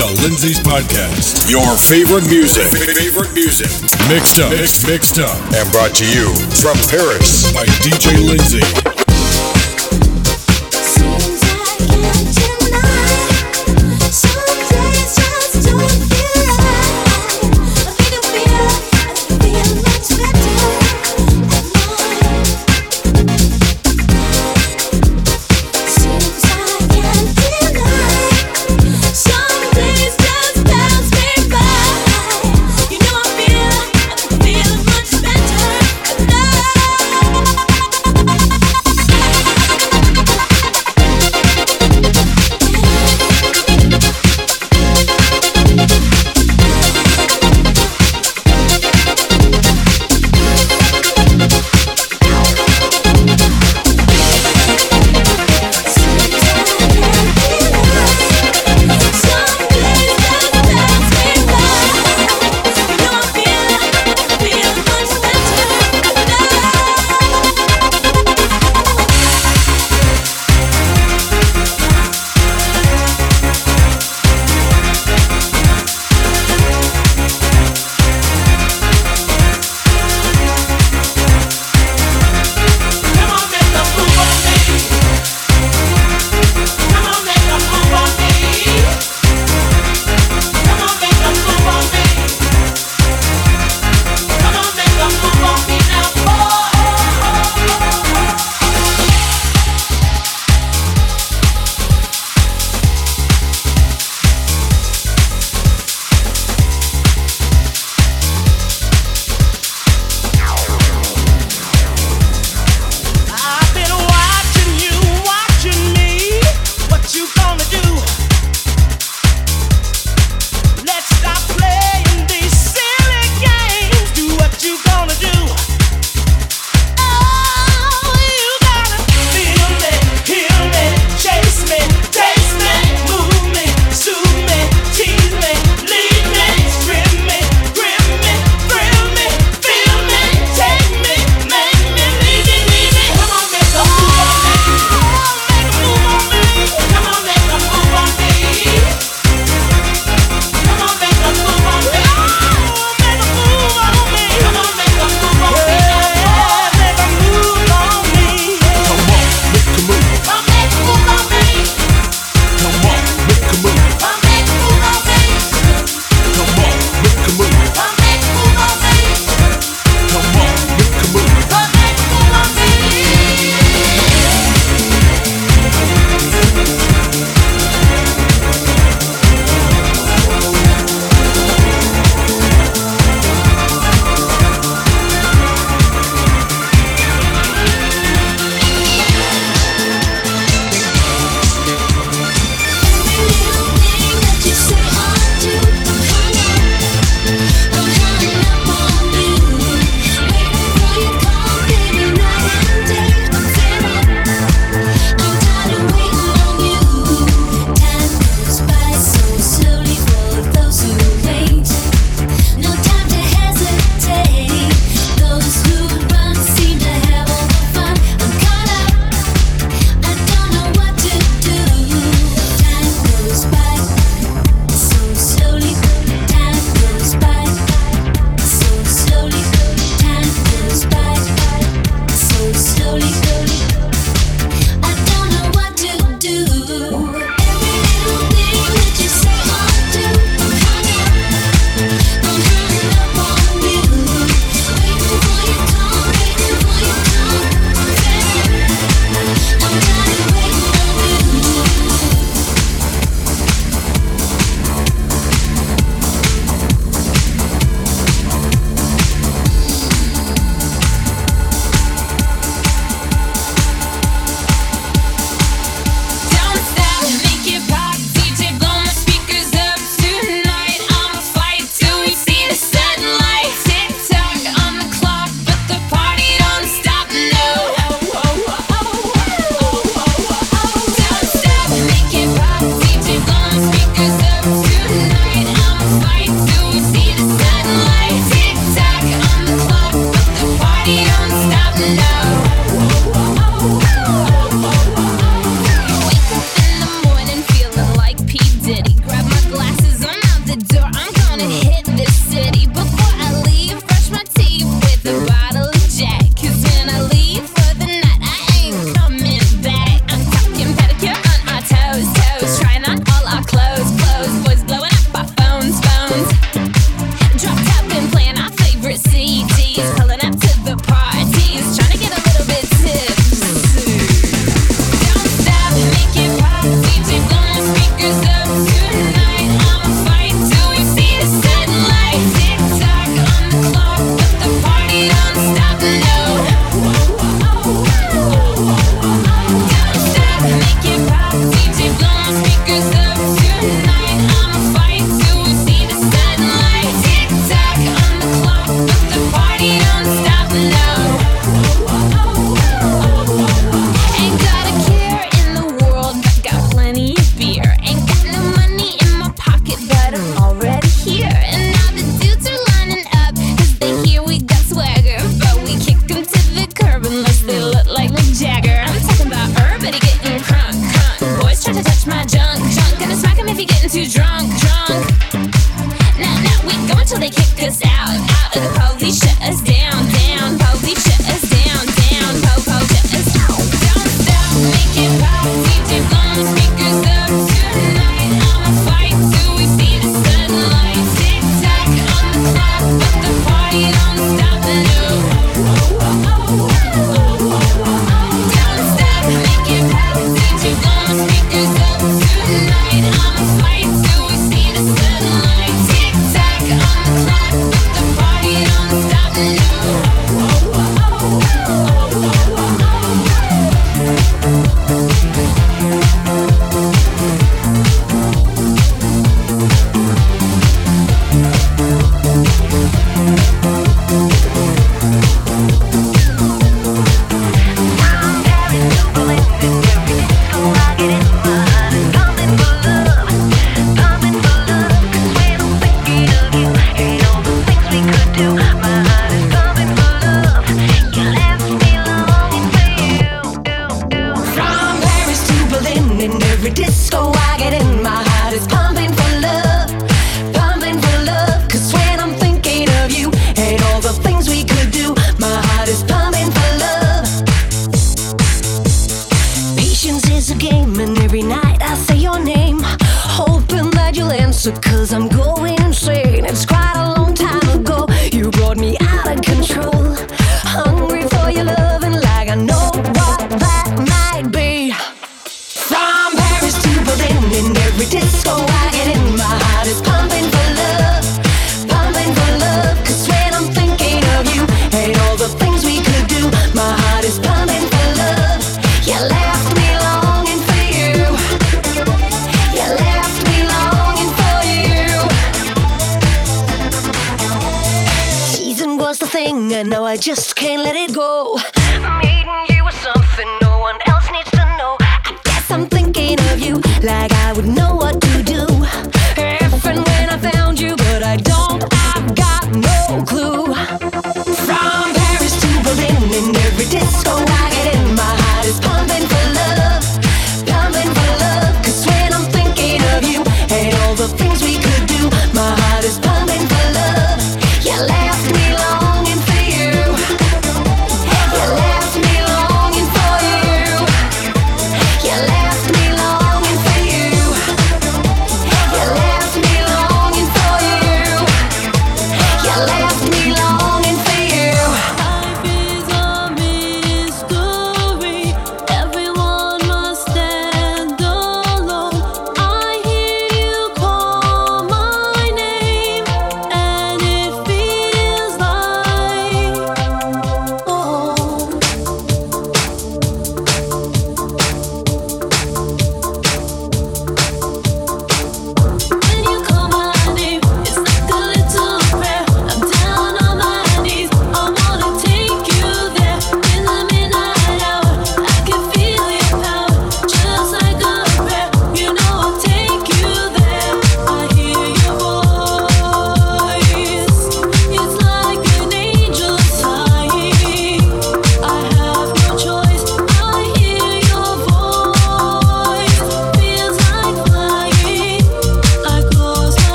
to Lindsay's podcast. Your favorite music, favorite music, mixed up, mixed, mixed up, and brought to you from Paris by DJ Lindsay. a game and every night I say your name. Hoping that you'll answer cause I'm going insane. It's quite a long time ago. You brought me out of control. Hungry for your love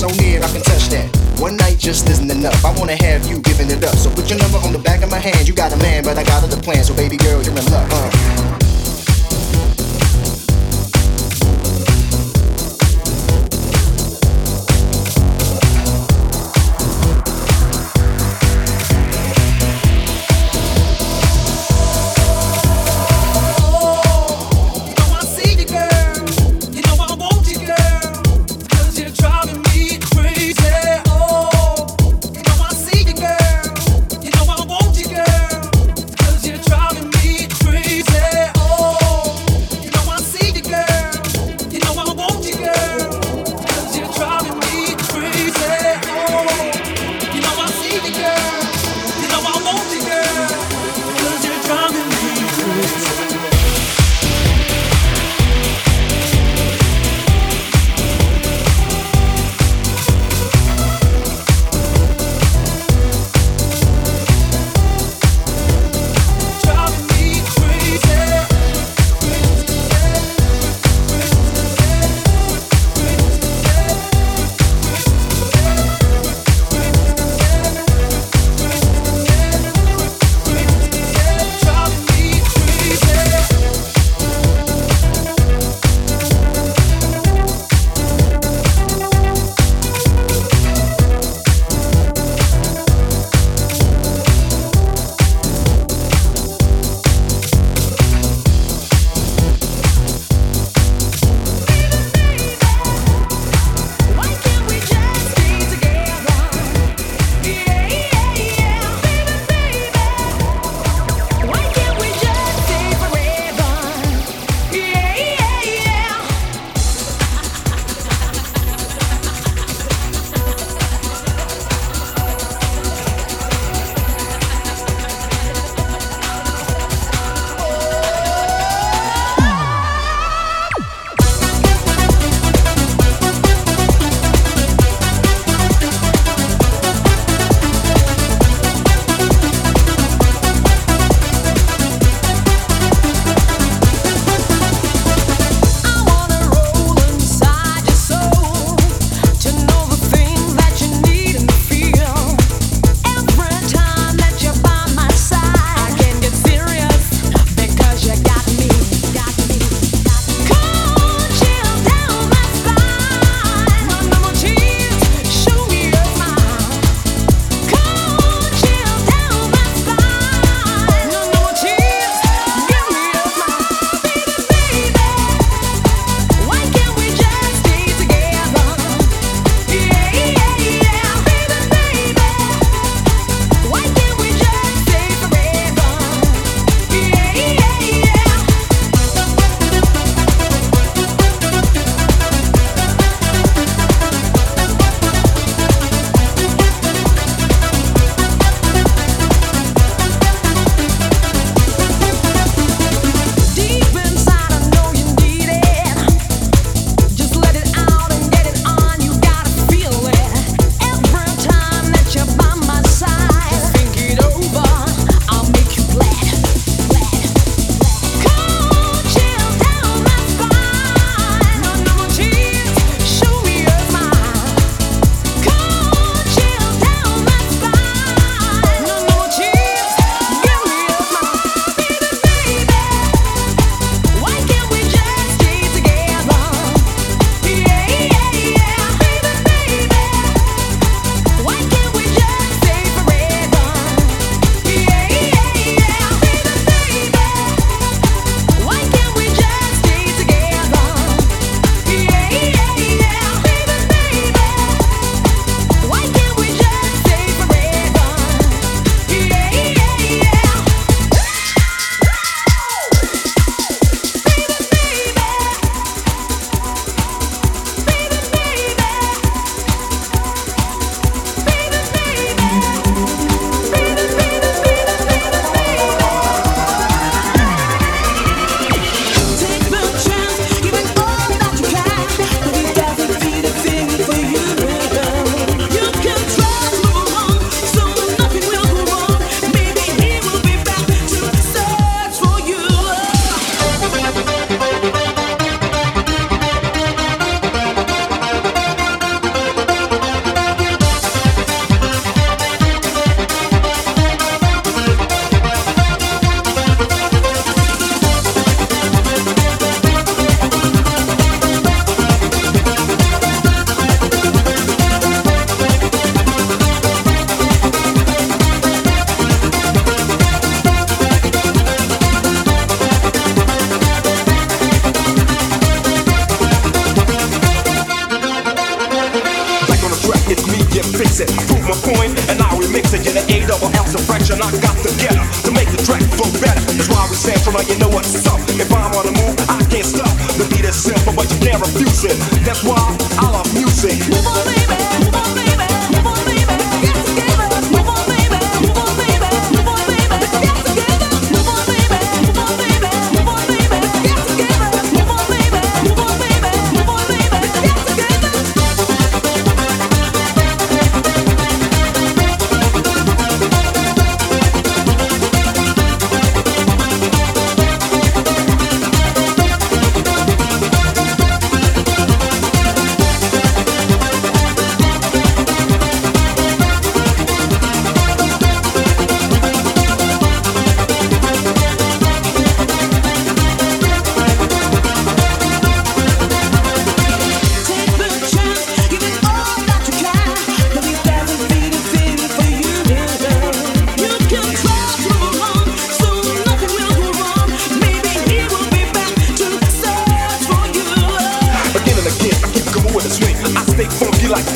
so near I can touch that. One night just isn't enough. I wanna have you giving it up. So put your number on the back of my hand. You got a man, but I got other plans. So baby girl, you're in luck. Uh.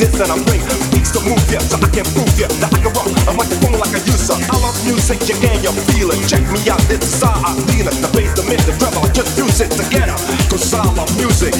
hits that I'm Beats to move ya, so I can prove ya. That I can rock. A microphone like a user. I love music, you can, you feel it. Check me out, it's the side I feel it. The bass, the mid, the treble, I just use it together. Cause I love music.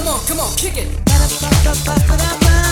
Come on, come on, kick it.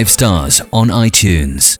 5 stars on iTunes.